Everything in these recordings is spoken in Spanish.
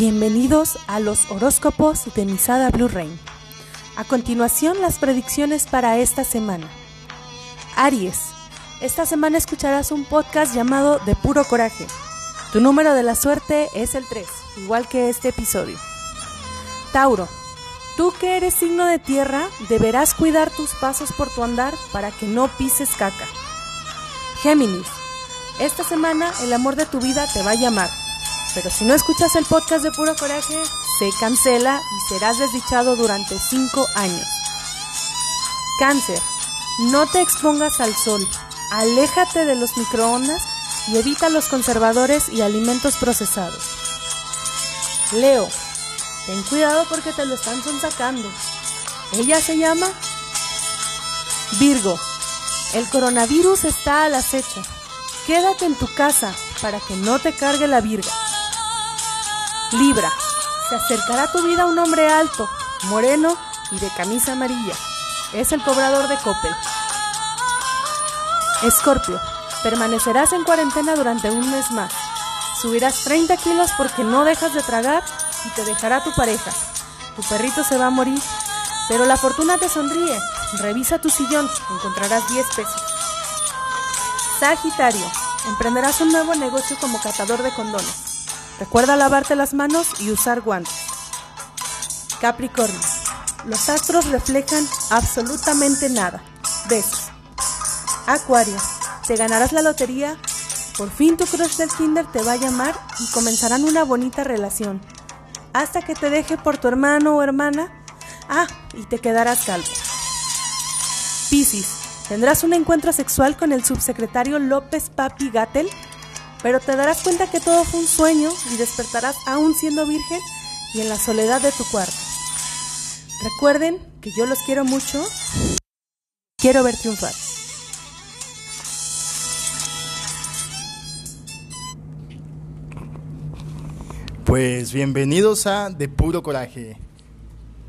Bienvenidos a los horóscopos de Misada Blue Rain. A continuación, las predicciones para esta semana. Aries, esta semana escucharás un podcast llamado De Puro Coraje. Tu número de la suerte es el 3, igual que este episodio. Tauro, tú que eres signo de tierra, deberás cuidar tus pasos por tu andar para que no pises caca. Géminis, esta semana el amor de tu vida te va a llamar pero si no escuchas el podcast de Puro Coraje, se cancela y serás desdichado durante 5 años. Cáncer, no te expongas al sol, aléjate de los microondas y evita los conservadores y alimentos procesados. Leo, ten cuidado porque te lo están sonsacando. Ella se llama Virgo. El coronavirus está al acecho. Quédate en tu casa para que no te cargue la virga. Libra, se acercará a tu vida un hombre alto, moreno y de camisa amarilla. Es el cobrador de Coppel. Escorpio, permanecerás en cuarentena durante un mes más. Subirás 30 kilos porque no dejas de tragar y te dejará tu pareja. Tu perrito se va a morir, pero la fortuna te sonríe. Revisa tu sillón, encontrarás 10 pesos. Sagitario, emprenderás un nuevo negocio como catador de condones. Recuerda lavarte las manos y usar guantes. Capricornio. Los astros reflejan absolutamente nada. Besos. Acuario. Te ganarás la lotería. Por fin tu crush del kinder te va a llamar y comenzarán una bonita relación. Hasta que te deje por tu hermano o hermana. Ah, y te quedarás calvo. Piscis. Tendrás un encuentro sexual con el subsecretario López Papi Gatel pero te darás cuenta que todo fue un sueño y despertarás aún siendo virgen y en la soledad de tu cuarto. Recuerden que yo los quiero mucho. Quiero ver triunfar. Pues bienvenidos a De Puro Coraje.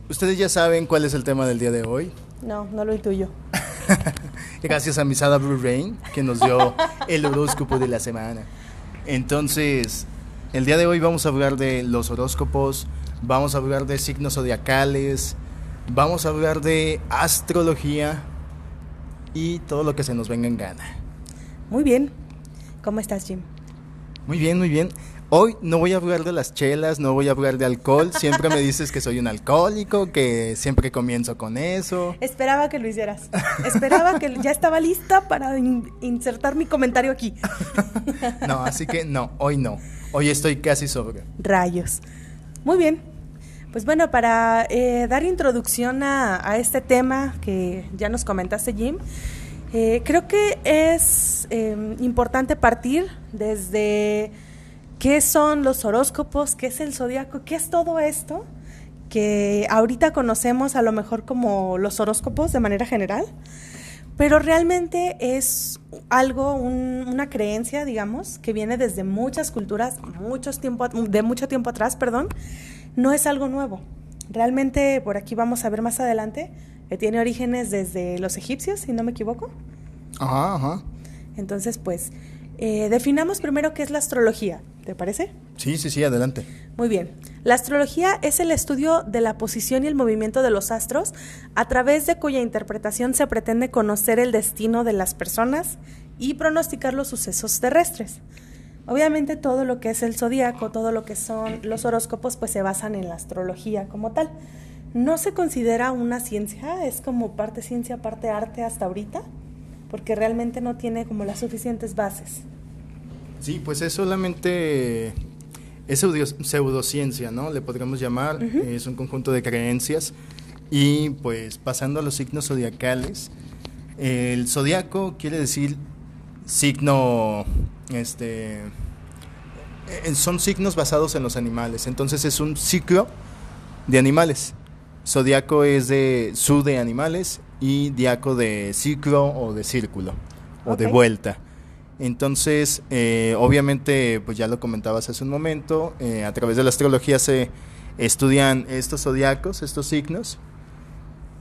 Ustedes ya saben cuál es el tema del día de hoy. No, no lo intuyo. Gracias a Misada Blue Rain, que nos dio el horóscopo de la semana. Entonces, el día de hoy vamos a hablar de los horóscopos, vamos a hablar de signos zodiacales, vamos a hablar de astrología y todo lo que se nos venga en gana. Muy bien. ¿Cómo estás, Jim? Muy bien, muy bien. Hoy no voy a hablar de las chelas, no voy a hablar de alcohol. Siempre me dices que soy un alcohólico, que siempre comienzo con eso. Esperaba que lo hicieras. Esperaba que ya estaba lista para insertar mi comentario aquí. no, así que no, hoy no. Hoy estoy casi sobre. Rayos. Muy bien. Pues bueno, para eh, dar introducción a, este tema que ya nos comentaste, Jim, eh, creo que es eh, importante partir desde qué son los horóscopos, qué es el zodiaco, qué es todo esto que ahorita conocemos a lo mejor como los horóscopos de manera general, pero realmente es algo, una creencia, digamos, que viene desde muchas culturas, muchos tiempo, de mucho tiempo atrás, perdón, no es algo nuevo. Realmente, por aquí vamos a ver más adelante, que tiene orígenes desde los egipcios, si no me equivoco. Ajá, ajá. Entonces, pues, eh, definamos primero qué es la astrología, ¿te parece? Sí, sí, sí, adelante. Muy bien. La astrología es el estudio de la posición y el movimiento de los astros, a través de cuya interpretación se pretende conocer el destino de las personas y pronosticar los sucesos terrestres. Obviamente todo lo que es el zodiaco, todo lo que son los horóscopos, pues se basan en la astrología como tal. No se considera una ciencia, es como parte ciencia, parte arte hasta ahorita porque realmente no tiene como las suficientes bases. Sí, pues es solamente es pseudociencia, ¿no? Le podríamos llamar, es un conjunto de creencias y pues pasando a los signos zodiacales, el zodiaco quiere decir signo este eh, son signos basados en los animales, entonces es un ciclo de animales. Zodiaco es de su de animales y diaco de ciclo o de círculo o de vuelta. Entonces, eh, obviamente, pues ya lo comentabas hace un momento, eh, a través de la astrología se estudian estos zodiacos, estos signos,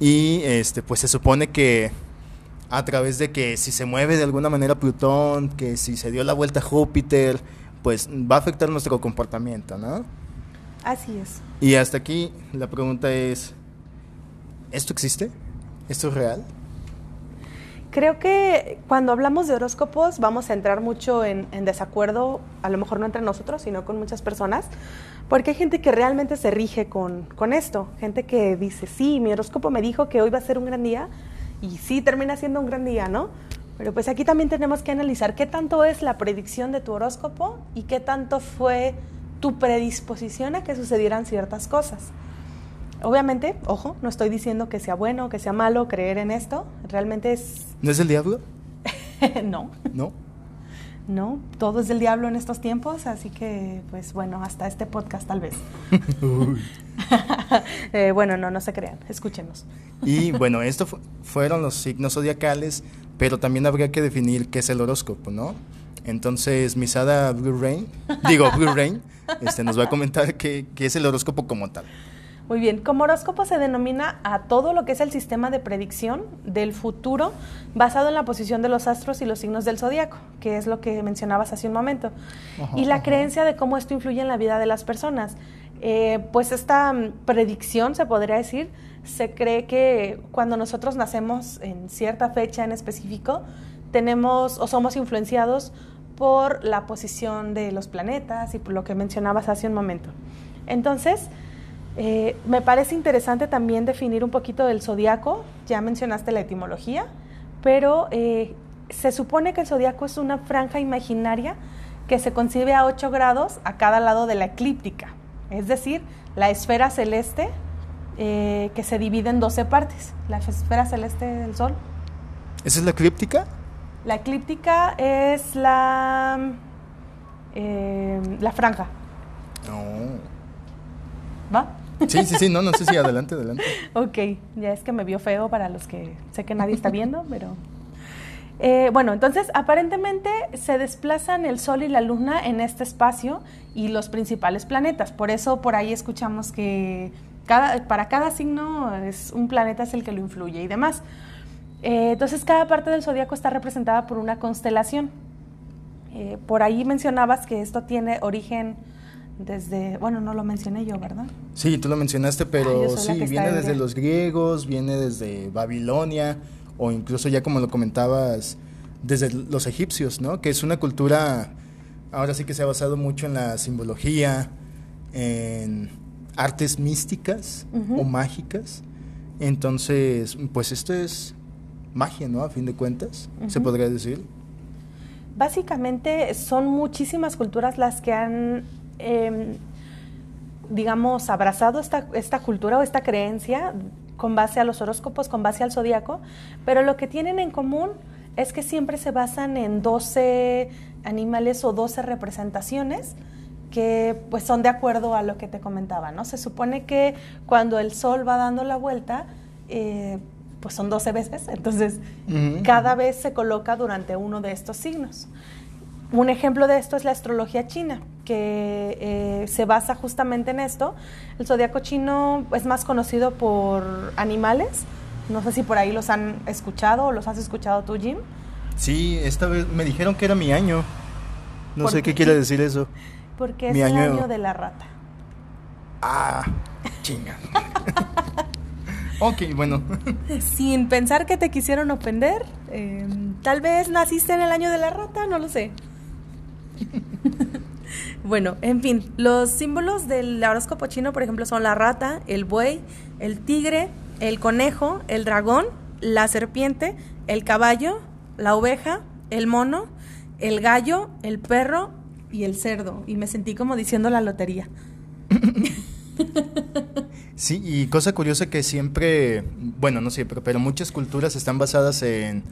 y este, pues se supone que a través de que si se mueve de alguna manera Plutón, que si se dio la vuelta a Júpiter, pues va a afectar nuestro comportamiento, ¿no? Así es. Y hasta aquí la pregunta es, ¿esto existe? ¿Esto es real? Creo que cuando hablamos de horóscopos vamos a entrar mucho en, desacuerdo, a lo mejor no entre nosotros, sino con muchas personas, porque hay gente que realmente se rige con, con esto, gente que dice, sí, mi horóscopo me dijo que hoy va a ser un gran día, y sí termina siendo un gran día, ¿no? Pero pues aquí también tenemos que analizar qué tanto es la predicción de tu horóscopo y qué tanto fue tu predisposición a que sucedieran ciertas cosas. Obviamente, ojo, no estoy diciendo que sea bueno que sea malo creer en esto. Realmente es... ¿No es el diablo? no. ¿No? No, todo es del diablo en estos tiempos, así que, pues bueno, hasta este podcast tal vez. Eh, bueno, no, no se crean, escúchenos. y bueno, estos fueron los signos zodiacales, pero también habría que definir qué es el horóscopo, ¿no? Entonces, Misada Blue Rain, digo Blue Rain, este, nos va a comentar qué, qué es el horóscopo como tal. Muy bien, como horóscopo se denomina a todo lo que es el sistema de predicción del futuro basado en la posición de los astros y los signos del zodiaco, que es lo que mencionabas hace un momento, y la creencia de cómo esto influye en la vida de las personas. Eh, pues esta mm, predicción, se podría decir, se cree que cuando nosotros nacemos en cierta fecha en específico, tenemos o somos influenciados por la posición de los planetas y por lo que mencionabas hace un momento. Entonces, eh, me parece interesante también definir un poquito del zodiaco, ya mencionaste la etimología, pero eh, se supone que el zodiaco es una franja imaginaria que se concibe a 8 grados a cada lado de la eclíptica, es decir, la esfera celeste eh, que se divide en 12 partes, la esfera celeste del Sol. ¿Esa es la eclíptica? La eclíptica es la, la franja. No. ¿Va? Sí, sí, sí, no, no sé si adelante, adelante. ok, ya es que me vio feo para los que sé que nadie está viendo, pero... Eh, bueno, entonces aparentemente se desplazan el Sol y la Luna en este espacio y los principales planetas. Por eso por ahí escuchamos que cada, para cada signo es, un planeta es el que lo influye y demás. Eh, entonces cada parte del zodiaco está representada por una constelación. Eh, por ahí mencionabas que esto tiene origen desde, bueno, no lo mencioné yo, ¿verdad? Sí, tú lo mencionaste, pero sí, viene desde los griegos, viene desde Babilonia, o incluso ya como lo comentabas, desde los egipcios, ¿no? Que es una cultura, ahora sí que se ha basado mucho en la simbología, en artes místicas o mágicas. Entonces, pues esto es magia, ¿no? A fin de cuentas, se podría decir. Básicamente son muchísimas culturas las que han Em, digamos, abrazado esta, esta cultura o esta creencia con base a los horóscopos, con base al zodiaco, pero lo que tienen en común es que siempre se basan en 12 animales o 12 representaciones que pues son de acuerdo a lo que te comentaba, ¿no? Se supone que cuando el sol va dando la vuelta, eh, pues son 12 veces, entonces cada vez se coloca durante uno de estos signos. Un ejemplo de esto es la astrología china, que eh, se basa justamente en esto. El zodiaco chino es más conocido por animales. No sé si por ahí los han escuchado o los has escuchado tú, Jim. Sí, esta vez me dijeron que era mi año. No sé qué? quiere decir eso. Porque es el año... de la rata. Ah, chinga. ok, bueno. Sin pensar que te quisieron ofender, em, tal vez naciste en el año de la rata, no lo sé. bueno, en fin, los símbolos del horóscopo chino, por ejemplo, son la rata, el buey, el tigre, el conejo, el dragón, la serpiente, el caballo, la oveja, el mono, el gallo, el perro y el cerdo. Y me sentí como diciendo la lotería. Sí, y cosa curiosa que siempre, bueno, no siempre, pero muchas culturas están basadas en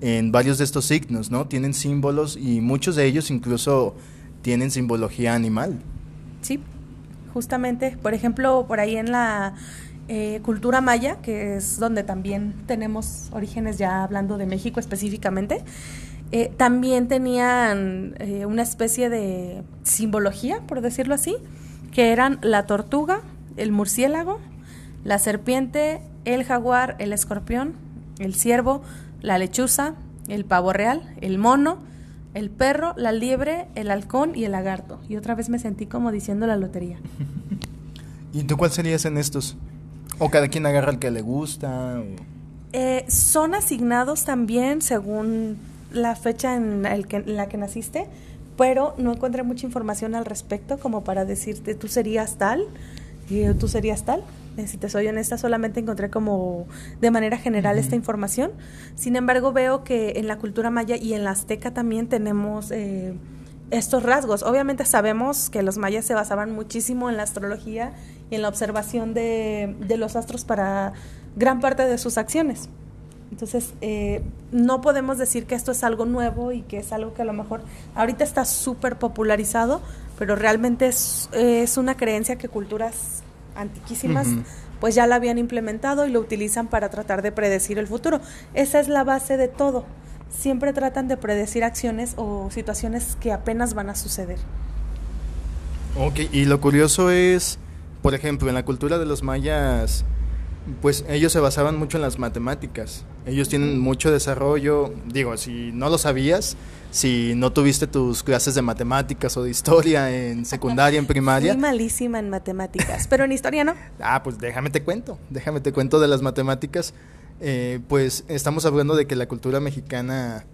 en varios de estos signos, ¿no? Tienen símbolos y muchos de ellos incluso tienen simbología animal. Sí, justamente, por ejemplo, por ahí en la eh, cultura maya, que es donde también tenemos orígenes ya hablando de México específicamente, eh, también tenían eh, una especie de simbología, por decirlo así, que eran la tortuga, el murciélago, la serpiente, el jaguar, el escorpión, el ciervo, la lechuza, el pavo real, el mono, el perro, la liebre, el halcón y el lagarto. Y otra vez me sentí como diciendo la lotería. ¿Y tú cuál serías en estos? ¿O cada quien agarra el que le gusta? Eh, son asignados también según la fecha en, el que, en la que naciste, pero no encontré mucha información al respecto como para decirte tú serías tal y tú serías tal. Eh, si te soy honesta, solamente encontré como de manera general esta información. Sin embargo, veo que en la cultura maya y en la azteca también tenemos eh, estos rasgos. Obviamente sabemos que los mayas se basaban muchísimo en la astrología y en la observación de, de los astros para gran parte de sus acciones. Entonces, eh, no podemos decir que esto es algo nuevo y que es algo que a lo mejor ahorita está súper popularizado, pero realmente es, es, una creencia que culturas antiquísimas pues ya la habían implementado y lo utilizan para tratar de predecir el futuro. Esa es la base de todo. Siempre tratan de predecir acciones o situaciones que apenas van a suceder. Ok, y lo curioso es, por ejemplo, en la cultura de los mayas, pues ellos se basaban mucho en las matemáticas. Ellos tienen mucho desarrollo. Digo, si no lo sabías, si no tuviste tus clases de matemáticas o de historia en secundaria, en primaria. Fui malísima en matemáticas, pero en historia no. ah, pues déjame te cuento. Déjame te cuento de las matemáticas. Eh, pues estamos hablando de que la cultura mexicana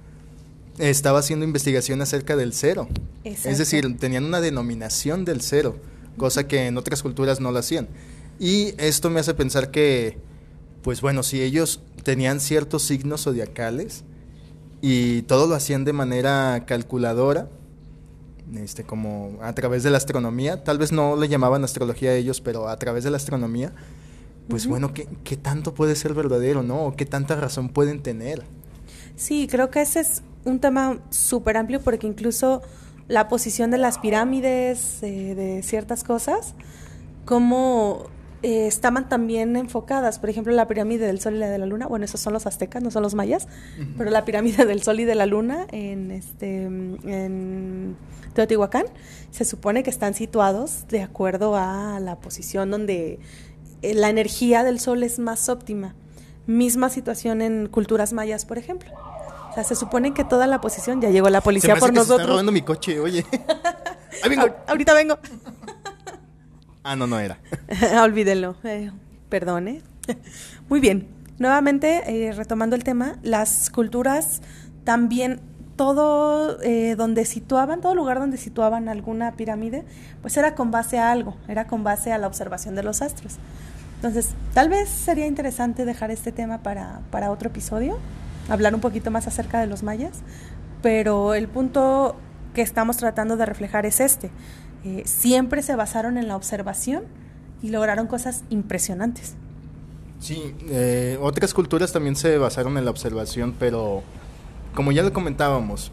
estaba haciendo investigación acerca del cero. Es decir, tenían una denominación del cero, cosa que en otras culturas no lo hacían. Y esto me hace pensar que, pues bueno, si ellos tenían ciertos signos zodiacales y todo lo hacían de manera calculadora, este, como a través de la astronomía, tal vez no le llamaban astrología a ellos, pero a través de la astronomía, pues bueno, ¿qué, ¿qué, tanto puede ser verdadero, no? ¿O qué tanta razón pueden tener? Sí, creo que ese es un tema súper amplio porque incluso la posición de las pirámides, eh, de ciertas cosas, como eh, estaban también enfocadas, por ejemplo, la pirámide del Sol y la de la Luna, bueno, esos son los aztecas, no son los mayas, pero la pirámide del Sol y de la Luna en, este, en Teotihuacán se supone que están situados de acuerdo a la posición donde eh, la energía del Sol es más óptima. Misma situación en culturas mayas, por ejemplo. O sea, se supone que toda la posición, ya llegó la policía por nosotros. Se está robando mi coche, oye. Ahorita vengo. Ah, no, no era. Olvídenlo. Eh, perdone. Muy bien. Nuevamente, eh, retomando el tema, las culturas también todo eh, donde situaban, todo lugar donde situaban alguna pirámide, pues era con base a algo, era con base a la observación de los astros. Entonces, tal vez sería interesante dejar este tema para, para otro episodio, hablar un poquito más acerca de los mayas, pero el punto que estamos tratando de reflejar es este. Eh, siempre se basaron en la observación y lograron cosas impresionantes. Sí, eh, otras culturas también se basaron en la observación, pero como ya lo comentábamos,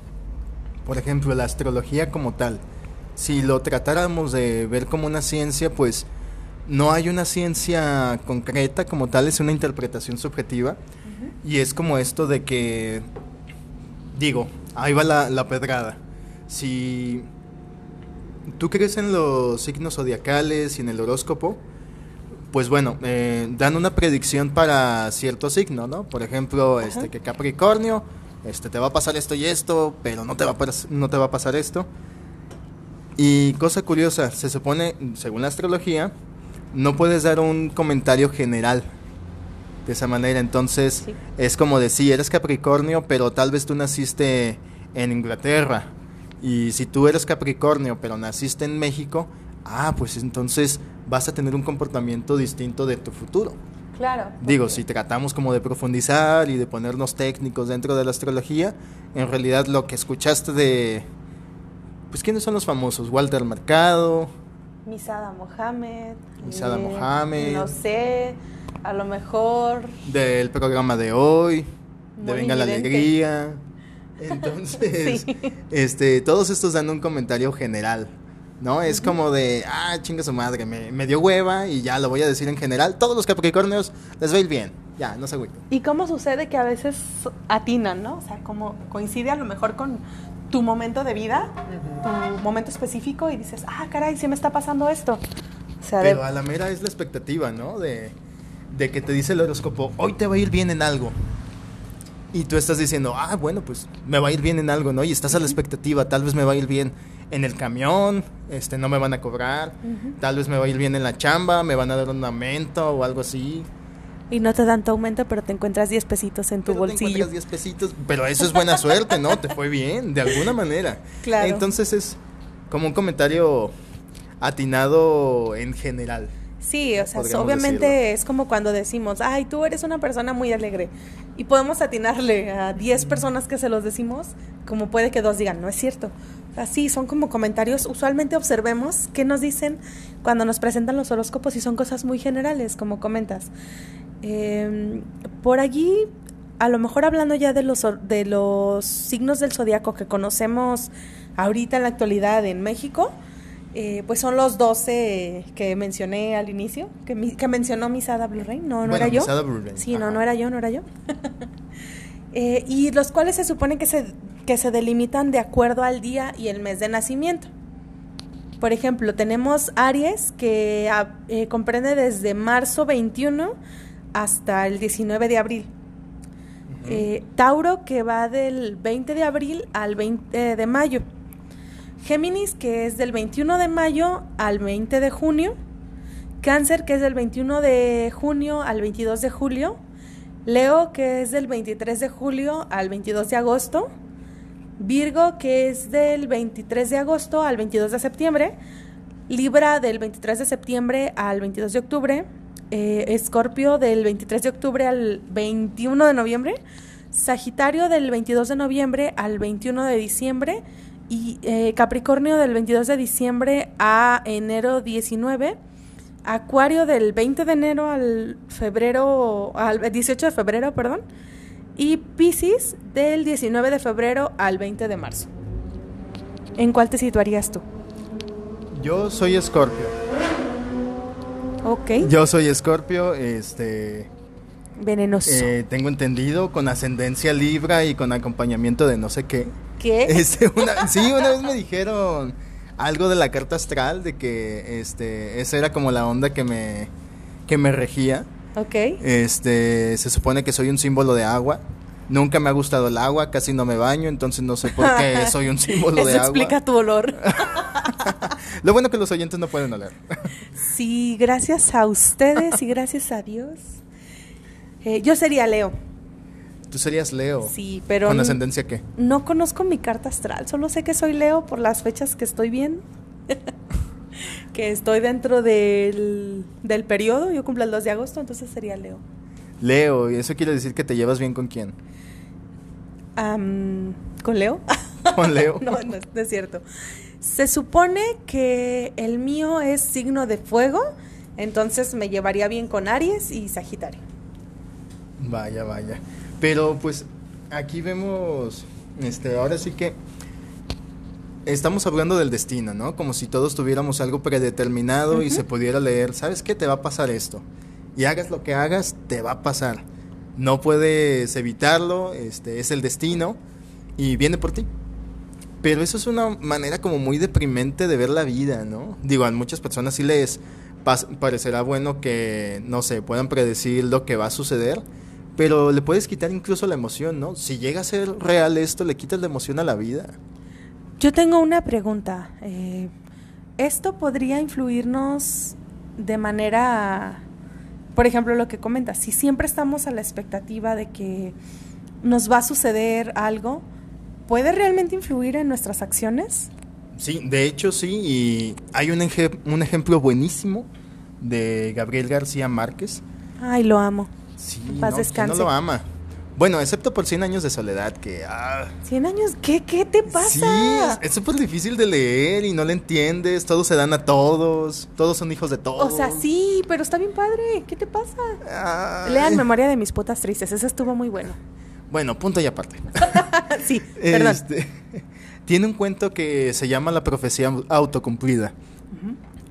por ejemplo, la astrología como tal, si lo tratáramos de ver como una ciencia, pues no hay una ciencia concreta como tal, es una interpretación subjetiva. Y es como esto de que, digo, ahí va la, la pedrada. Si ¿Tú crees en los signos zodiacales y en el horóscopo? Pues bueno, eh, dan una predicción para cierto signo, ¿no? Por ejemplo, este que Capricornio, este te va a pasar esto y esto, pero no te va a no te va a pasar esto. Y cosa curiosa, se supone, según la astrología, no puedes dar un comentario general de esa manera. Entonces, es como decir, eres Capricornio, pero tal vez tú naciste en Inglaterra y si tú eres Capricornio, pero naciste en México, ah, pues entonces vas a tener un comportamiento distinto de tu futuro. Claro. Digo, si tratamos como de profundizar y de ponernos técnicos dentro de la astrología, en realidad lo que escuchaste de... Pues ¿quiénes son los famosos? Walter Mercado. Misada Mohamed. Misada eh, Mohamed. No sé, a lo mejor... Del programa de hoy, de Venga la Alegría. Entonces, este, todos estos dan un comentario general, ¿no? Es como de, ah, chinga su madre, me, dio hueva y ya lo voy a decir en general. Todos los Capricornios les va a ir bien, ya, no se agüiten. ¿Y cómo sucede que a veces atinan, ¿no? O sea, como coincide a lo mejor con tu momento de vida, tu momento específico y dices, ah, caray, sí me está pasando esto. O sea, Pero a la mera es la expectativa, ¿no? De, de que te dice el horóscopo, hoy te va a ir bien en algo. Y tú estás diciendo, ah, bueno, pues me va a ir bien en algo, ¿no? Y estás a la expectativa, tal vez me va a ir bien en el camión, este, no me van a cobrar, tal vez me va a ir bien en la chamba, me van a dar un aumento o algo así. Y no te dan tu aumento, pero te encuentras 10 pesitos en tu Pero te bolsillo. encuentras 10 pesitos, pero eso es buena suerte, ¿no? Te fue bien, de alguna manera. Claro. Entonces es como un comentario atinado en general. Sí, o sea, obviamente decirlo. es como cuando decimos, ay, tú eres una persona muy alegre. Y podemos atinarle a 10 personas que se los decimos, como puede que dos digan, no es cierto. Así son como comentarios, usualmente observemos qué nos dicen cuando nos presentan los horóscopos y son cosas muy generales, como comentas. Eh, por allí, a lo mejor hablando ya de los, de los signos del zodiaco que conocemos ahorita en la actualidad en México, eh, pues son los 12 que mencioné al inicio, que, mi- que mencionó Misada Blue Rain, no, no Bueno, era yo. Sí, no, ajá. no era yo, no era yo. Eh, y los cuales se supone que se, que se delimitan de acuerdo al día y el mes de nacimiento. Por ejemplo, tenemos Aries que ah, eh, comprende desde marzo 21 hasta el 19 de abril. Tauro que va del 20 de abril al 20 de mayo. Géminis que es del 21 de mayo al 20 de junio. Cáncer que es del 21 de junio al 22 de julio. Leo que es del 23 de julio al 22 de agosto. Virgo que es del 23 de agosto al 22 de septiembre. Libra del 23 de septiembre al 22 de octubre. Eh, Escorpio del 23 de octubre al 21 de noviembre. Sagitario del 22 de noviembre al 21 de diciembre. Y eh, Capricornio del 22 de diciembre a enero 19. Acuario del 20 de enero al febrero, al 18 de febrero, perdón. Y Piscis del 19 de febrero al 20 de marzo. ¿En cuál te situarías tú? Yo soy Escorpio. Ok. Yo soy Escorpio, este, Venenoso. eh, tengo entendido, con ascendencia Libra y con acompañamiento de no sé qué. ¿Qué? Este, una, sí, una vez me dijeron algo de la carta astral, de que este, esa era como la onda que me, que me regía. Ok. Este, se supone que soy un símbolo de agua. Nunca me ha gustado el agua, casi no me baño, entonces no sé por qué soy un símbolo Eso de agua. explica tu olor. Lo bueno que los oyentes no pueden oler. sí, gracias a ustedes y gracias a Dios. Eh, yo sería Leo. Tú serías Leo. Sí, pero ¿Con ascendencia qué? no conozco mi carta astral. Solo sé que soy Leo por las fechas que estoy viendo. que estoy dentro del, del periodo. Yo cumplo el 2 de agosto, entonces sería Leo. Leo, y eso quiere decir que te llevas bien con quién? ¿Con Leo? Con Leo. no, no, no es cierto. Se supone que el mío es signo de fuego, entonces me llevaría bien con Aries y Sagitario. Vaya, vaya. Pero pues aquí vemos, este, ahora sí que estamos hablando del destino, ¿no? Como si todos tuviéramos algo predeterminado y se pudiera leer, ¿sabes qué? Te va a pasar esto. Y hagas lo que hagas, te va a pasar. No puedes evitarlo, este, es el destino y viene por ti. Pero eso es una manera como muy deprimente de ver la vida, ¿no? Digo, a muchas personas sí les parecerá bueno que, no sé, puedan predecir lo que va a suceder, pero le puedes quitar incluso la emoción, ¿no? Si llega a ser real esto, le quitas la emoción a la vida. Yo tengo una pregunta. eh, ¿Esto podría influirnos de manera, por ejemplo, lo que comentas, si siempre estamos a la expectativa de que nos va a suceder algo, ¿puede realmente influir en nuestras acciones? Sí, de hecho sí, y hay un, un ejemplo buenísimo de Gabriel García Márquez. Ay, lo amo. Sí, paz no, ¿quién descanse. no lo ama. Bueno, excepto por 100 años de soledad, que... Ah, 100 años, ¿qué, qué te pasa? Sí, es- súper difícil de leer y no le entiendes, todos se dan a todos, todos son hijos de todos. O sea, sí, pero está bien padre. ¿Qué te pasa? Ay. Lean Memoria de mis putas tristes. Ese estuvo muy bueno. Bueno, punto y aparte. sí, perdón. Este, tiene un cuento que se llama La profecía autocumplida.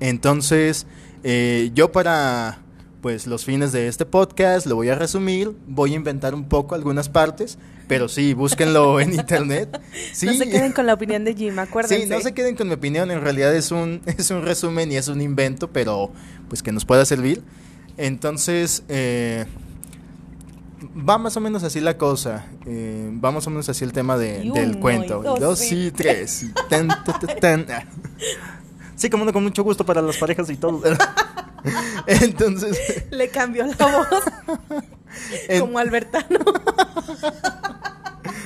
Entonces, eh, yo para pues los fines de este podcast lo voy a resumir, voy a inventar un poco algunas partes, pero sí, búsquenlo en internet. Sí, No se queden con la opinión de Jim, acuérdense. Sí, no se queden con mi opinión, en realidad es un, es un resumen y es un invento, pero pues que nos pueda servir. Entonces, eh, va más o menos así la cosa. Eh, va más o menos así el tema de, del cuento. y dos, y tres. y tan, ta, ta, tan. Sí, como no, con mucho gusto para las parejas y todo. Entonces, Le cambió la voz en- como Albertano.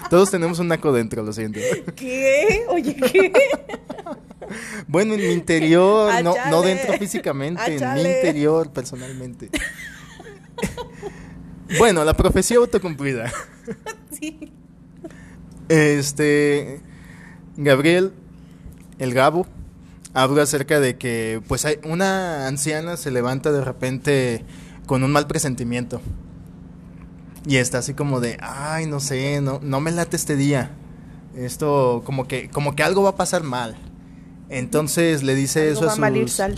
todos tenemos un naco dentro, lo siento. ¿Qué? Oye, ¿qué? Bueno, en mi interior, no, no dentro físicamente, en mi interior personalmente. Bueno, la profecía autocumplida. Sí. Este Gabriel, el Gabo, habla acerca de que pues hay una anciana se levanta de repente con un mal presentimiento. Y está así como de, ay, no sé, no, no me late este día. Esto como que, como que algo va a pasar mal. Entonces le dice Algo eso a va a malir sal.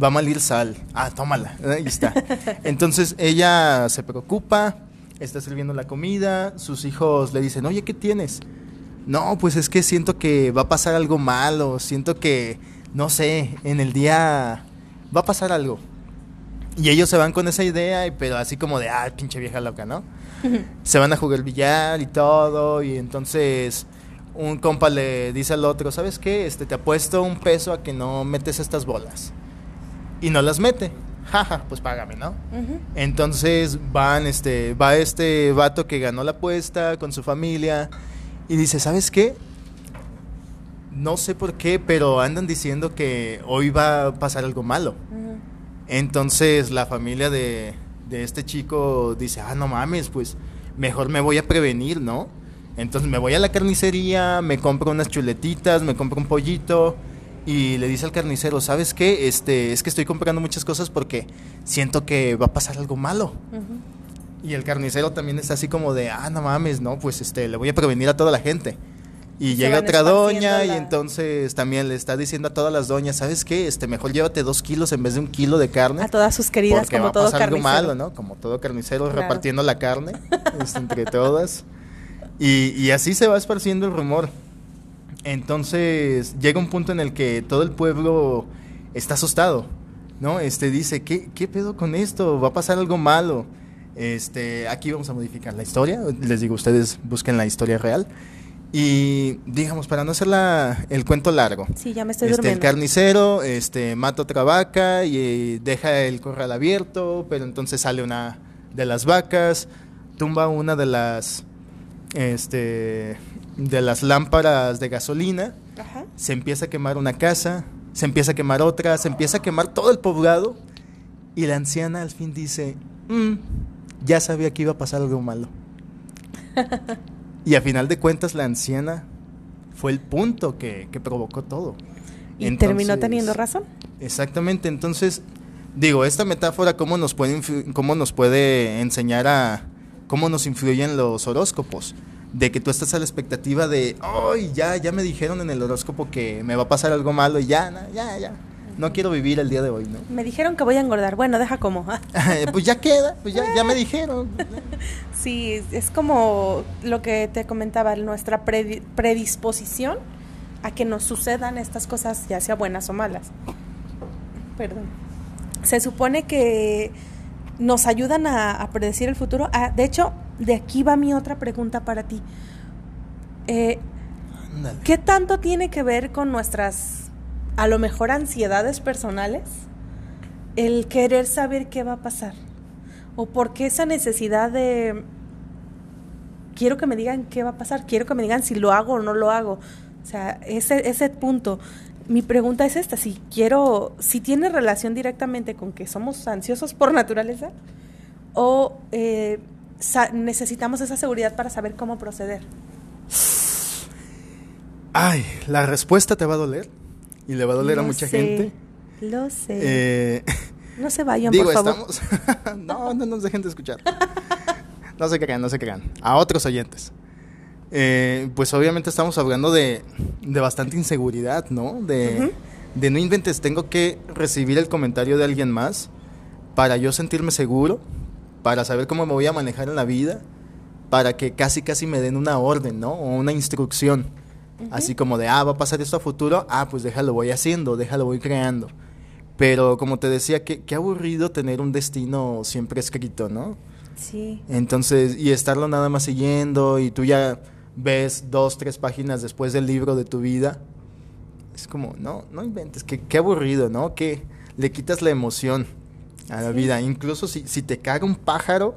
Va a malir sal. Ah, tómala. Ahí está. Entonces ella se preocupa, está sirviendo la comida, sus hijos le dicen, oye, ¿qué tienes? No, pues es que siento que va a pasar algo malo, siento que, no sé, en el día va a pasar algo. Y ellos se van con esa idea, pero así como de, ah, pinche vieja loca, ¿no? se van a jugar billar y todo, y entonces un compa le dice al otro, ¿sabes qué? Este, te apuesto un peso a que no metes estas bolas. Y no las mete. Jaja, pues págame, ¿no? Entonces van, este, va este vato que ganó la apuesta con su familia y dice, ¿sabes qué? No sé por qué, pero andan diciendo que hoy va a pasar algo malo. Entonces la familia de, de este chico dice, ah, no mames, pues mejor me voy a prevenir, ¿no? Entonces me voy a la carnicería, me compro unas chuletitas, me compro un pollito y le dice al carnicero, ¿sabes qué? Este, es que estoy comprando muchas cosas porque siento que va a pasar algo malo. Y el carnicero también está así como de, ah, no mames, no, pues este, le voy a prevenir a toda la gente. Y llega otra doña y entonces también le está diciendo a todas las doñas, ¿sabes qué? Este, mejor llévate dos kilos en vez de un kilo de carne. A todas sus queridas, porque como va a todo algo carnicero. malo, ¿no? Como todo carnicero Claro. repartiendo la carne este, entre todas. Y, y así se va esparciendo el rumor. Entonces llega un punto en el que todo el pueblo está asustado, ¿no? Este dice, ¿qué, qué pedo con esto? Va a pasar algo malo. Este, aquí vamos a modificar la historia. Les digo, ustedes busquen la historia real. Y digamos, para no hacer la- el cuento largo, Sí, ya me estoy este, el carnicero este, mata otra vaca y deja el corral abierto, pero entonces sale una de las vacas, tumba una de las este, de las lámparas de gasolina, Ajá. se empieza a quemar una casa, se empieza a quemar otra, se empieza a quemar todo el poblado y la anciana al fin dice, "Mm, ya sabía que iba a pasar algo malo. y a final de cuentas la anciana fue el punto que, que provocó todo. Y terminó teniendo razón. Exactamente, entonces, digo, esta metáfora, ¿cómo nos puede, cómo nos puede enseñar a cómo nos influyen los horóscopos? De que tú estás a la expectativa de, ¡ay, ya, ya me dijeron en el horóscopo que me va a pasar algo malo y ya, ya, ya, no quiero vivir el día de hoy, ¿no? Me dijeron que voy a engordar. Bueno, deja como. pues ya queda, pues ya, ya me dijeron. Sí, es como lo que te comentaba, nuestra predi- predisposición a que nos sucedan estas cosas, ya sea buenas o malas. Perdón. Se supone que nos ayudan a, a predecir el futuro. Ah, de hecho, de aquí va mi otra pregunta para ti. Eh. ¿Qué tanto tiene que ver con nuestras, a lo mejor, ansiedades personales? El querer saber qué va a pasar. ¿O por qué esa necesidad de... Quiero que me digan qué va a pasar, quiero que me digan si lo hago o no lo hago. O sea, ese, ese punto. Mi pregunta es esta, si quiero, si tiene relación directamente con que somos ansiosos por naturaleza o eh, necesitamos esa seguridad para saber cómo proceder. Ay, la respuesta te va a doler y le va a doler a mucha sé, gente. Lo sé. Eh, no se vayan, Digo, por favor. estamos. no, no nos dejen de escuchar. No se crean, no se crean. A otros oyentes. Eh, pues obviamente estamos hablando de, de bastante inseguridad, ¿no? De, de no inventes, tengo que recibir el comentario de alguien más para yo sentirme seguro, para saber cómo me voy a manejar en la vida, para que casi casi me den una orden, ¿no? O una instrucción. Así como de, ah, va a pasar esto a futuro, ah, pues déjalo, voy haciendo, déjalo, voy creando. Pero como te decía, qué, qué aburrido tener un destino siempre escrito, ¿no? Sí. Entonces, y estarlo nada más siguiendo y tú ya ves dos, tres páginas después del libro de tu vida. Es como, no, no inventes, que, qué aburrido, ¿no? Que le quitas la emoción a la Sí. vida. Incluso si, si te caga un pájaro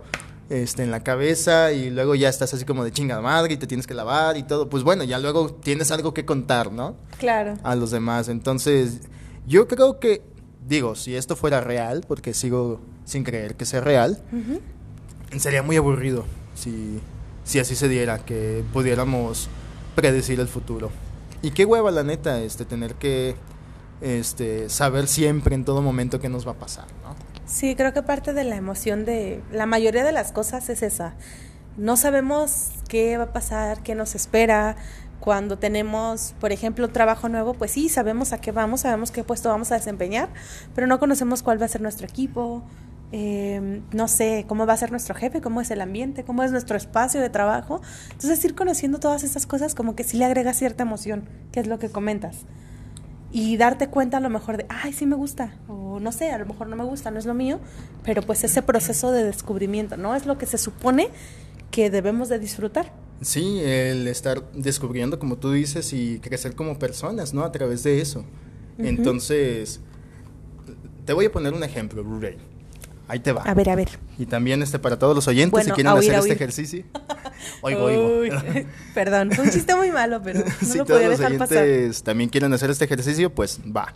este, en la cabeza y luego ya estás así como de chingada madre y te tienes que lavar y todo, pues bueno, ya luego tienes algo que contar, ¿no? Claro. a los demás. Entonces, yo creo que, digo, si esto fuera real, porque sigo sin creer que sea real, sería muy aburrido si, si así se diera, que pudiéramos predecir el futuro. Y qué hueva, la neta, este, tener que este, saber siempre, en todo momento, qué nos va a pasar. Sí, creo que parte de la emoción de la mayoría de las cosas es esa. No sabemos qué va a pasar, qué nos espera. Cuando tenemos, por ejemplo, trabajo nuevo, pues sí, sabemos a qué vamos, sabemos qué puesto vamos a desempeñar, pero no conocemos cuál va a ser nuestro equipo, eh, no sé cómo va a ser nuestro jefe, cómo es el ambiente, cómo es nuestro espacio de trabajo. Entonces, ir conociendo todas estas cosas como que sí le agrega cierta emoción, que es lo que comentas y darte cuenta a lo mejor de, ay, sí me gusta, o no sé, a lo mejor no me gusta, no es lo mío, pero pues ese proceso de descubrimiento, ¿no? Es lo que se supone que debemos de disfrutar. Sí, el estar descubriendo, como tú dices, y crecer como personas, ¿no? A través de eso. Entonces, te voy a poner un ejemplo, Blu-ray. Ahí te va. A ver, a ver. Y también este para todos los oyentes Bueno, si quieren oír, hacer este ejercicio. Oigo, oigo. Perdón, fue un chiste muy malo, pero no si lo todos podía los dejar pasar. oyentes también quieren hacer este ejercicio, pues va.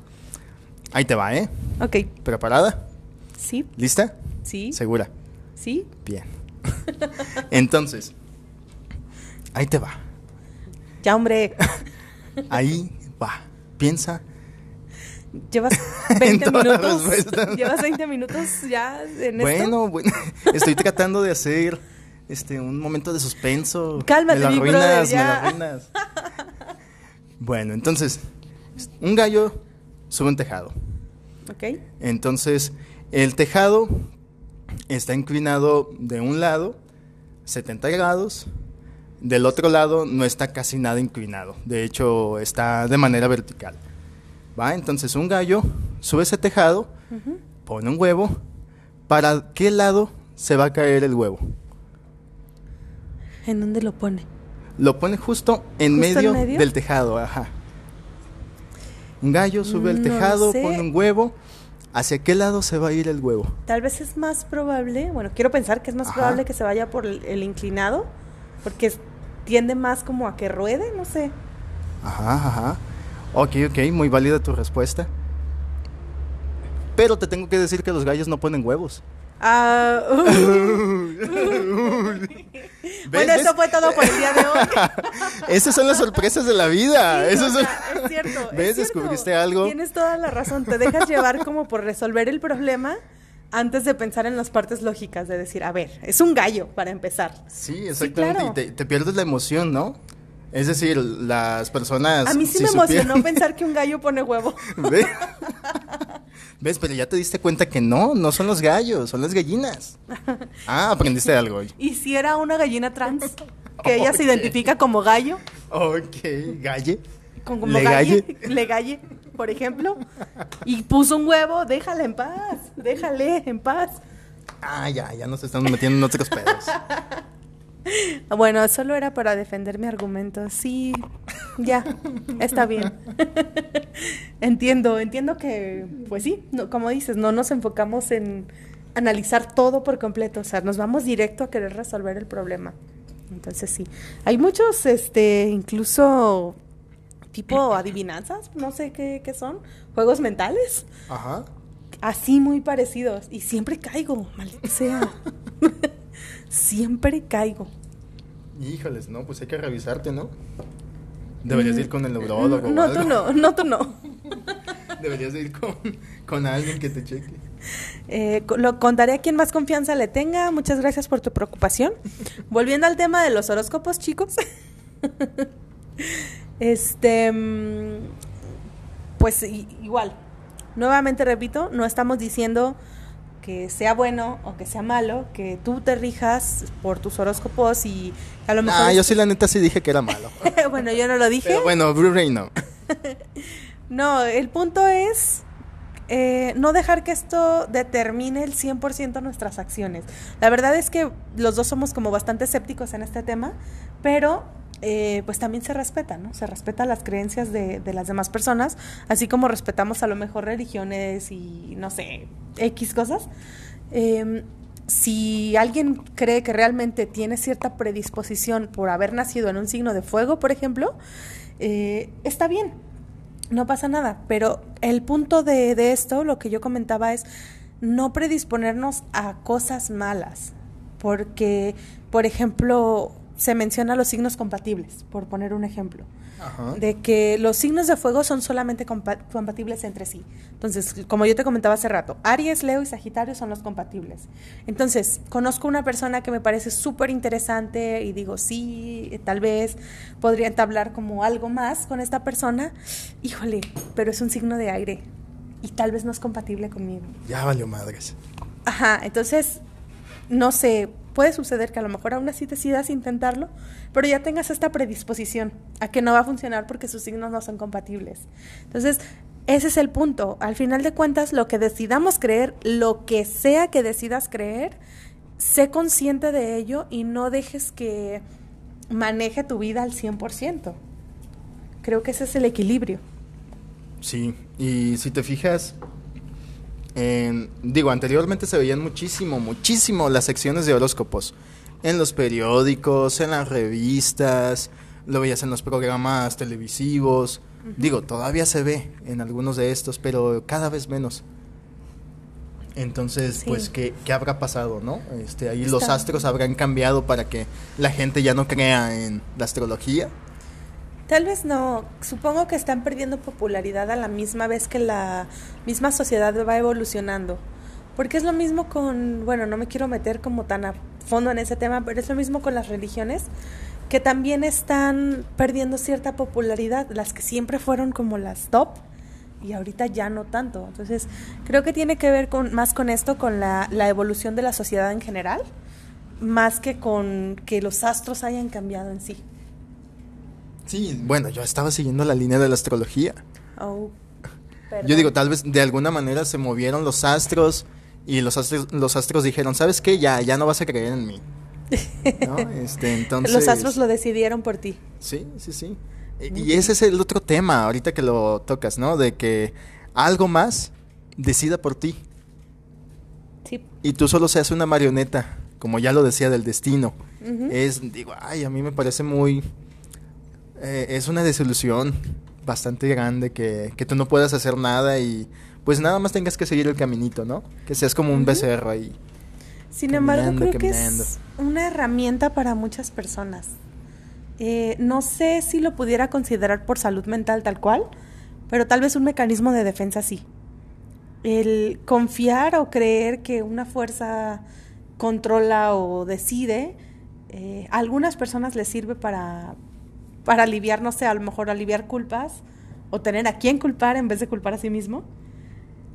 Ahí te va, ¿eh? Ok, ¿Preparada? sí, ¿Lista? sí, ¿Segura? sí. Bien. Entonces, ahí te va. Ya, hombre, Ahí va. Piensa. Llevas En 20 todas las minutos. Llevas 20 minutos ya en esto. Bueno, bueno, estoy tratando de hacer este un momento de suspenso. Cálmate, me lo mi arruinas, me lo arruinas. Bueno, entonces, un gallo sube un tejado. Ok, Entonces, el tejado está inclinado de un lado, 70 grados, del otro lado no está casi nada inclinado, de hecho está de manera vertical. ¿Va? Entonces un gallo sube ese tejado, pone un huevo, ¿para qué lado se va a caer el huevo? ¿en dónde lo pone? Lo pone justo en, ¿Justo en medio, medio? del tejado, ajá. Un gallo sube el No lo tejado, sé. pone un huevo, ¿hacia qué lado se va a ir el huevo? Tal vez es más probable, bueno, quiero pensar que es más Ajá. probable que se vaya por el, el inclinado, porque es- tiende más como a que ruede, no sé. Ajá, ajá. Ok, ok, muy válida tu respuesta. Pero te tengo que decir que los gallos no ponen huevos. Ah, bueno, ¿Ves, eso fue todo por el día de hoy. Esas son las sorpresas de la vida. Sí, Esas o son- sea, es cierto. es ¿Ves? cierto. Descubriste algo. Tienes toda la razón. Te dejas llevar como por resolver el problema antes de pensar en las partes lógicas, de decir, a ver, es un gallo para empezar. Sí, exactamente. claro. Y te, te pierdes la emoción, ¿no? Es decir, las personas. A mí sí si me emocionó supieran- pensar que un gallo pone huevo. ¿Ves? ¿Ves? Pero ya te diste cuenta que no, no son los gallos, son las gallinas. Ah, aprendiste algo hoy. Y si era una gallina trans, que ella se identifica como gallo, Ok, galle. como Le galle, galle. le galle, por ejemplo, y puso un huevo, déjala en paz, déjale en paz. Ah, ya, ya nos estamos metiendo en otros pedos. Bueno, solo era para defender mi argumento. Sí, ya, está bien. entiendo, entiendo que, pues sí, no, como dices, no nos enfocamos en analizar todo por completo, o sea, nos vamos directo a querer resolver el problema. Entonces sí, hay muchos, este, incluso tipo adivinanzas, no sé qué, qué son, juegos mentales, Ajá. así muy parecidos, y siempre caigo, maldita sea. siempre caigo. Híjoles, no, pues hay que revisarte, ¿no? Deberías ir con el neurólogo. o No, algo. tú no, no, tú no. Deberías ir con, con alguien que te cheque. Eh, lo contaré a quien más confianza le tenga. Muchas gracias por tu preocupación. Volviendo al tema de los horóscopos, chicos. este, mm, pues igual. Nuevamente repito, no estamos diciendo que sea bueno o que sea malo, que tú te rijas por tus horóscopos y a lo mejor... Ah, yo sí la neta sí dije que era malo. bueno, yo no lo dije. Pero bueno, Blu-ray no. No, el punto es eh, no dejar que esto determine el 100% nuestras acciones. La verdad es que los dos somos como bastante escépticos en este tema, pero eh, pues también se respeta, ¿no? Se respeta las creencias de, de, las demás personas, así como respetamos a lo mejor religiones y, no sé, X cosas. Eh, si alguien cree que realmente tiene cierta predisposición por haber nacido en un signo de fuego, por ejemplo, eh, está bien, no pasa nada, pero el punto de, de esto, lo que yo comentaba es no predisponernos a cosas malas, porque, por ejemplo, se menciona los signos compatibles, por poner un ejemplo. Ajá. De que los signos de fuego son solamente compa compatibles entre sí. Entonces, como yo te comentaba hace rato, Aries, Leo y Sagitario son los compatibles. Entonces, conozco una persona que me parece súper interesante y digo, sí, tal vez podría entablar como algo más con esta persona. Híjole, pero es un signo de aire y tal vez no es compatible conmigo. Ya valió madres. Ajá, entonces, no sé, puede suceder que a lo mejor aún así decidas intentarlo, pero ya tengas esta predisposición a que no va a funcionar porque sus signos no son compatibles. Entonces, ese es el punto. Al final de cuentas, lo que decidamos creer, lo que sea que decidas creer, sé consciente de ello y no dejes que maneje tu vida al 100%. Creo que ese es el equilibrio. Sí, y si te fijas, en, digo, anteriormente se veían muchísimo, muchísimo las secciones de horóscopos. En los periódicos, en las revistas, lo veías en los programas televisivos. Uh -huh. Digo, todavía se ve en algunos de estos, pero cada vez menos. Entonces, sí. pues, ¿qué, ¿qué, habrá pasado, no? Este, ahí Está. los astros habrán cambiado para que la gente ya no crea en la astrología. Tal vez no. Supongo que están perdiendo popularidad a la misma vez que la misma sociedad va evolucionando. Porque es lo mismo con, bueno, no me quiero meter como tan a fondo en ese tema, pero es lo mismo con las religiones, que también están perdiendo cierta popularidad, las que siempre fueron como las top y ahorita ya no tanto. Entonces, creo que tiene que ver con, más con esto, con la, la evolución de la sociedad en general, más que con que los astros hayan cambiado en sí. Sí, bueno, yo estaba siguiendo la línea de la astrología. Oh, yo digo, tal vez de alguna manera se movieron los astros y los astros, los astros dijeron, ¿sabes qué? Ya, ya no vas a creer en mí. ¿No? Este, entonces... Los astros lo decidieron por ti. Sí, sí, sí. Y, y ese es el otro tema, ahorita que lo tocas, ¿no? De que algo más decida por ti. Sí. Y tú solo seas una marioneta, como ya lo decía del destino. Uh -huh. Es, digo, ay, a mí me parece muy eh, es una desilusión bastante grande que, que, tú no puedas hacer nada y pues nada más tengas que seguir el caminito, ¿no? Que seas como un becerro ahí. Sin embargo, creo caminando. que es una herramienta para muchas personas. Eh, no sé si lo pudiera considerar por salud mental tal cual, pero tal vez un mecanismo de defensa sí. El confiar o creer que una fuerza controla o decide, eh, a algunas personas les sirve para, para aliviar, no sé, a lo mejor aliviar culpas o tener a quién culpar en vez de culpar a sí mismo.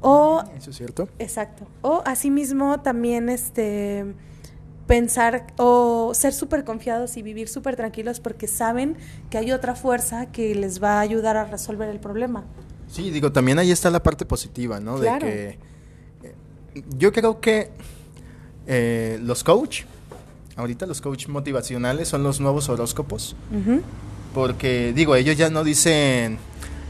O Eso es cierto. Exacto. O asimismo también este pensar o ser súper confiados y vivir súper tranquilos porque saben que hay otra fuerza que les va a ayudar a resolver el problema. Sí, digo, también ahí está la parte positiva, ¿no? Claro. De que eh, yo creo que eh, los coach, ahorita los coach motivacionales son los nuevos horóscopos. Uh -huh porque digo, ellos ya no dicen,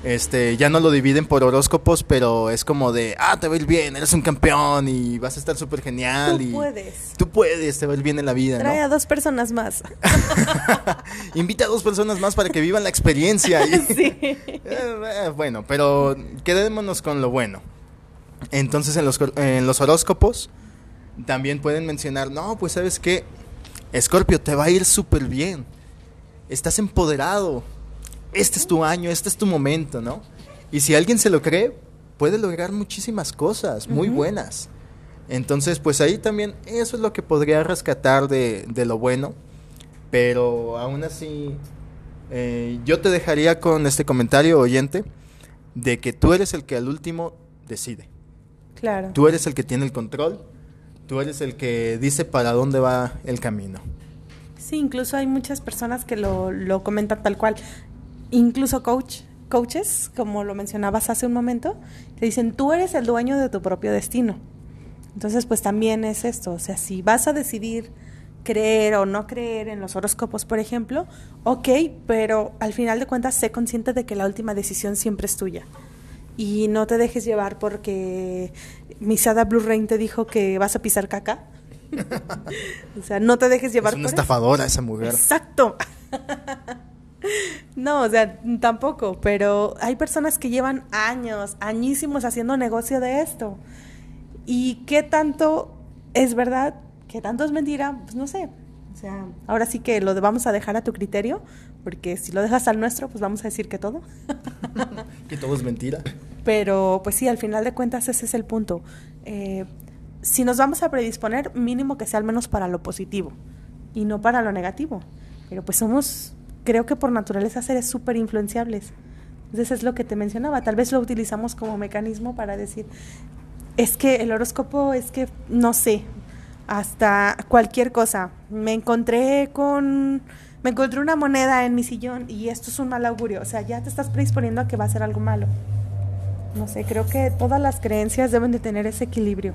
este, ya no lo dividen por horóscopos, pero es como de, ah, te va a ir bien, eres un campeón y vas a estar súper genial. Tú y puedes. Tú puedes, te va a ir bien en la vida. Trae ¿no? a dos personas más. Invita a dos personas más para que vivan la experiencia. sí. Eh, bueno, pero quedémonos con lo bueno. Entonces en los, en los horóscopos también pueden mencionar, no, pues sabes qué, Escorpio, te va a ir súper bien estás empoderado. Este es tu año, este es tu momento, ¿no? Y si alguien se lo cree, puede lograr muchísimas cosas muy uh -huh. buenas. Entonces, pues ahí también eso es lo que podría rescatar de, de lo bueno. Pero aún así, eh, yo te dejaría con este comentario oyente de que tú eres el que al último decide. Claro. Tú eres el que tiene el control. Tú eres el que dice para dónde va el camino. Sí, incluso hay muchas personas que lo, lo comentan tal cual. Incluso coach, coaches, como lo mencionabas hace un momento, te dicen, tú eres el dueño de tu propio destino. Entonces, pues también es esto, o sea, si vas a decidir creer o no creer en los horóscopos, por ejemplo, ok, pero al final de cuentas sé consciente de que la última decisión siempre es tuya. Y no te dejes llevar porque Misada Blue Rain te dijo que vas a pisar caca. o sea, no te dejes llevar es una estafadora esa mujer. Exacto. no, o sea, tampoco, pero hay personas que llevan años, añísimos haciendo negocio de esto. ¿Y qué tanto es verdad? ¿Qué tanto es mentira? Pues no sé. O sea, ahora sí que lo vamos a dejar a tu criterio, porque si lo dejas al nuestro, pues vamos a decir que todo. que todo es mentira. Pero pues sí, al final de cuentas ese es el punto. Eh, si nos vamos a predisponer, mínimo que sea al menos para lo positivo y no para lo negativo. Pero pues somos, creo que por naturaleza seres súper influenciables. Entonces es lo que te mencionaba, tal vez lo utilizamos como mecanismo para decir, es que el horóscopo es que, no sé, hasta cualquier cosa. Me encontré con, me encontré una moneda en mi sillón y esto es un mal augurio. O sea, ya te estás predisponiendo a que va a ser algo malo. No sé, creo que todas las creencias deben de tener ese equilibrio.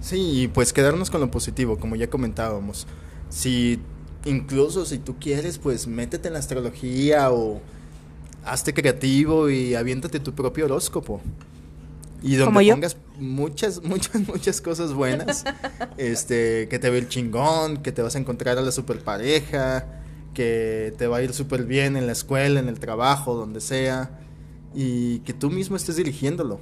Sí, y pues quedarnos con lo positivo, como ya comentábamos. Si incluso si tú quieres, pues métete en la astrología o hazte creativo y aviéntate tu propio horóscopo. Y donde pongas muchas, muchas, muchas cosas buenas. este, que te a ir chingón, que te vas a encontrar a la super pareja, que te va a ir súper bien en la escuela, en el trabajo, donde sea. Y que tú mismo estés dirigiéndolo.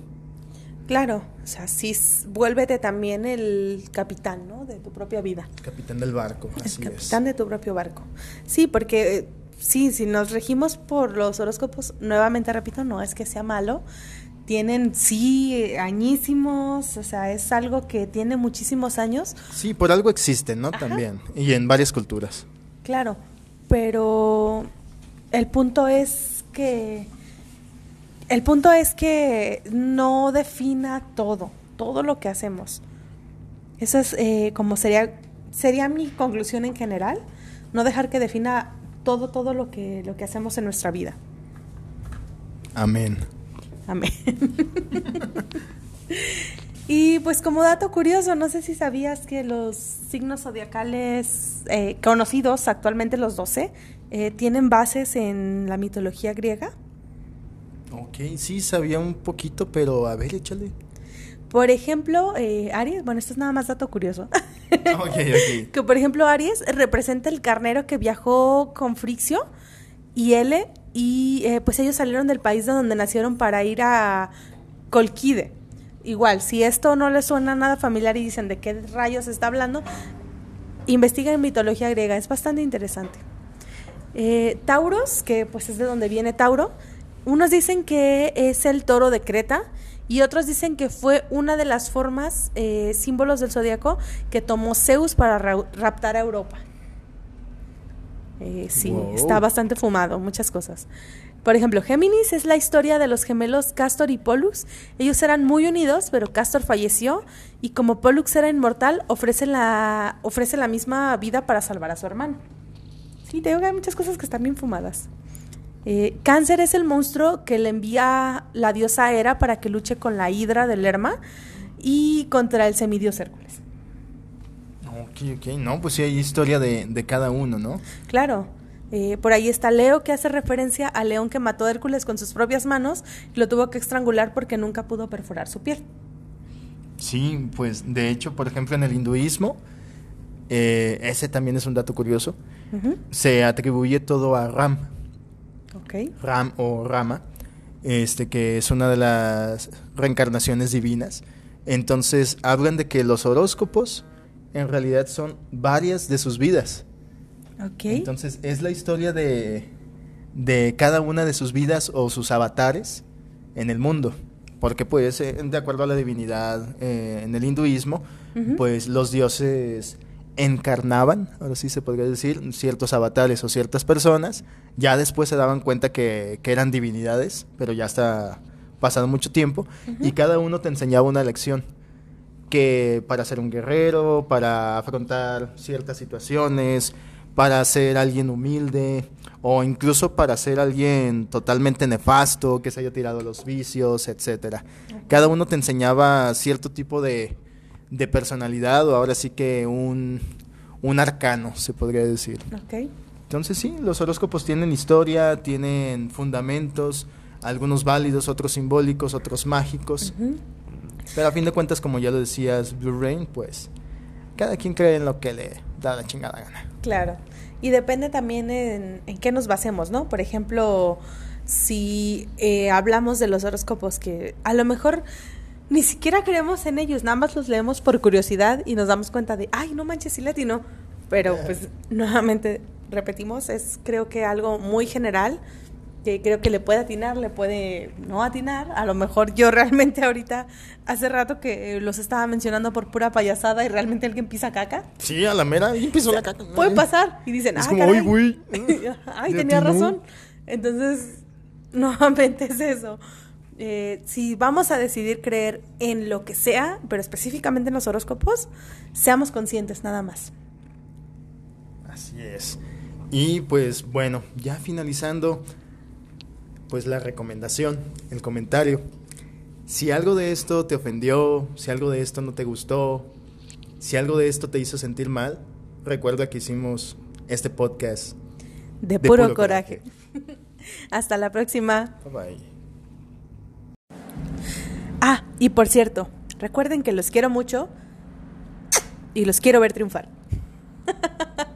Claro, o sea, sí, vuélvete también el capitán, ¿no? De tu propia vida. capitán del barco, así el capitán de tu propio barco. Sí, porque eh, sí, si nos regimos por los horóscopos, nuevamente repito, no es que sea malo, tienen, sí, añísimos, o sea, es algo que tiene muchísimos años. Sí, por algo existen, ¿no? También, y en varias culturas. Claro, pero el punto es que el punto es que no defina todo, todo lo que hacemos. Eso es eh, como sería, sería mi conclusión en general, no dejar que defina todo, todo lo que, lo que hacemos en nuestra vida. Amén. Amén. y pues como dato curioso, no sé si sabías que los signos zodiacales eh, conocidos, actualmente los 12, eh, tienen bases en la mitología griega. Ok, sí, sabía un poquito, pero a ver, échale. Por ejemplo, eh, Aries, bueno, esto es nada más dato curioso. ok, ok. Que por ejemplo, Aries representa el carnero que viajó con Frixio y L, y eh, pues ellos salieron del país de donde nacieron para ir a Colquide. Igual, si esto no les suena nada familiar y dicen de qué rayos está hablando, investiguen mitología griega, es bastante interesante. Eh, Tauros, que pues es de donde viene Tauro, unos dicen que es el toro de Creta y otros dicen que fue una de las formas, eh, símbolos del zodiaco, que tomó Zeus para raptar a Europa. Eh, sí, está bastante fumado, muchas cosas. Por ejemplo, Géminis es la historia de los gemelos Castor y Pollux. Ellos eran muy unidos, pero Castor falleció y como Pollux era inmortal, ofrece la, ofrece la misma vida para salvar a su hermano. Sí, te digo que hay muchas cosas que están bien fumadas. Eh, cáncer es el monstruo que le envía la diosa Hera para que luche con la hidra del Lerma y contra el semidios Hércules. Ok, ok, no, pues sí hay historia de, cada uno, ¿no? Claro. Eh, por ahí está Leo que hace referencia al león que mató a Hércules con sus propias manos y lo tuvo que estrangular porque nunca pudo perforar su piel. Sí, pues de hecho, por ejemplo, en el hinduismo, eh, ese también es un dato curioso, se atribuye todo a Ram, Ram o Rama, este, que es una de las reencarnaciones divinas. Entonces hablan de que los horóscopos en realidad son varias de sus vidas. Entonces es la historia de, de cada una de sus vidas o sus avatares en el mundo. Porque pues, eh, de acuerdo a la divinidad eh, en el hinduismo, pues los dioses encarnaban, ahora sí se podría decir, ciertos avatares o ciertas personas, ya después se daban cuenta que, eran divinidades, pero ya está pasado mucho tiempo, y cada uno te enseñaba una lección, que para ser un guerrero, para afrontar ciertas situaciones, para ser alguien humilde o incluso para ser alguien totalmente nefasto, que se haya tirado los vicios, etcétera. Cada uno te enseñaba cierto tipo de, de personalidad o ahora sí que un, un arcano, se podría decir. Entonces sí, los horóscopos tienen historia, tienen fundamentos, algunos válidos, otros simbólicos, otros mágicos. Pero a fin de cuentas, como ya lo decías, Blue Rain, pues cada quien cree en lo que le da la chingada gana. Claro. Y depende también en, en qué nos basemos, ¿no? Por ejemplo, si eh, hablamos de los horóscopos que a lo mejor ni siquiera creemos en ellos, nada más los leemos por curiosidad y nos damos cuenta de, ay, no manches, sí latino. Pero pues nuevamente repetimos, es creo que algo muy general que creo que le puede atinar, le puede no atinar. A lo mejor yo realmente ahorita, hace rato que los estaba mencionando por pura payasada y realmente alguien pisa caca. Sí, a la mera, ahí empezó la caca. Puede pasar. Y dicen, Es ah, como, caray. "Ay, güey". Ay, tenía razón. Entonces, nuevamente es eso. Eh, si vamos a decidir creer en lo que sea, pero específicamente en los horóscopos, seamos conscientes nada más. Así es. Y pues bueno, ya finalizando, pues la recomendación, el comentario. Si algo de esto te ofendió, si algo de esto no te gustó, si algo de esto te hizo sentir mal, recuerda que hicimos este podcast. De, De puro, puro coraje. Hasta la próxima. Bye bye. Ah, y por cierto, recuerden que los quiero mucho y los quiero ver triunfar.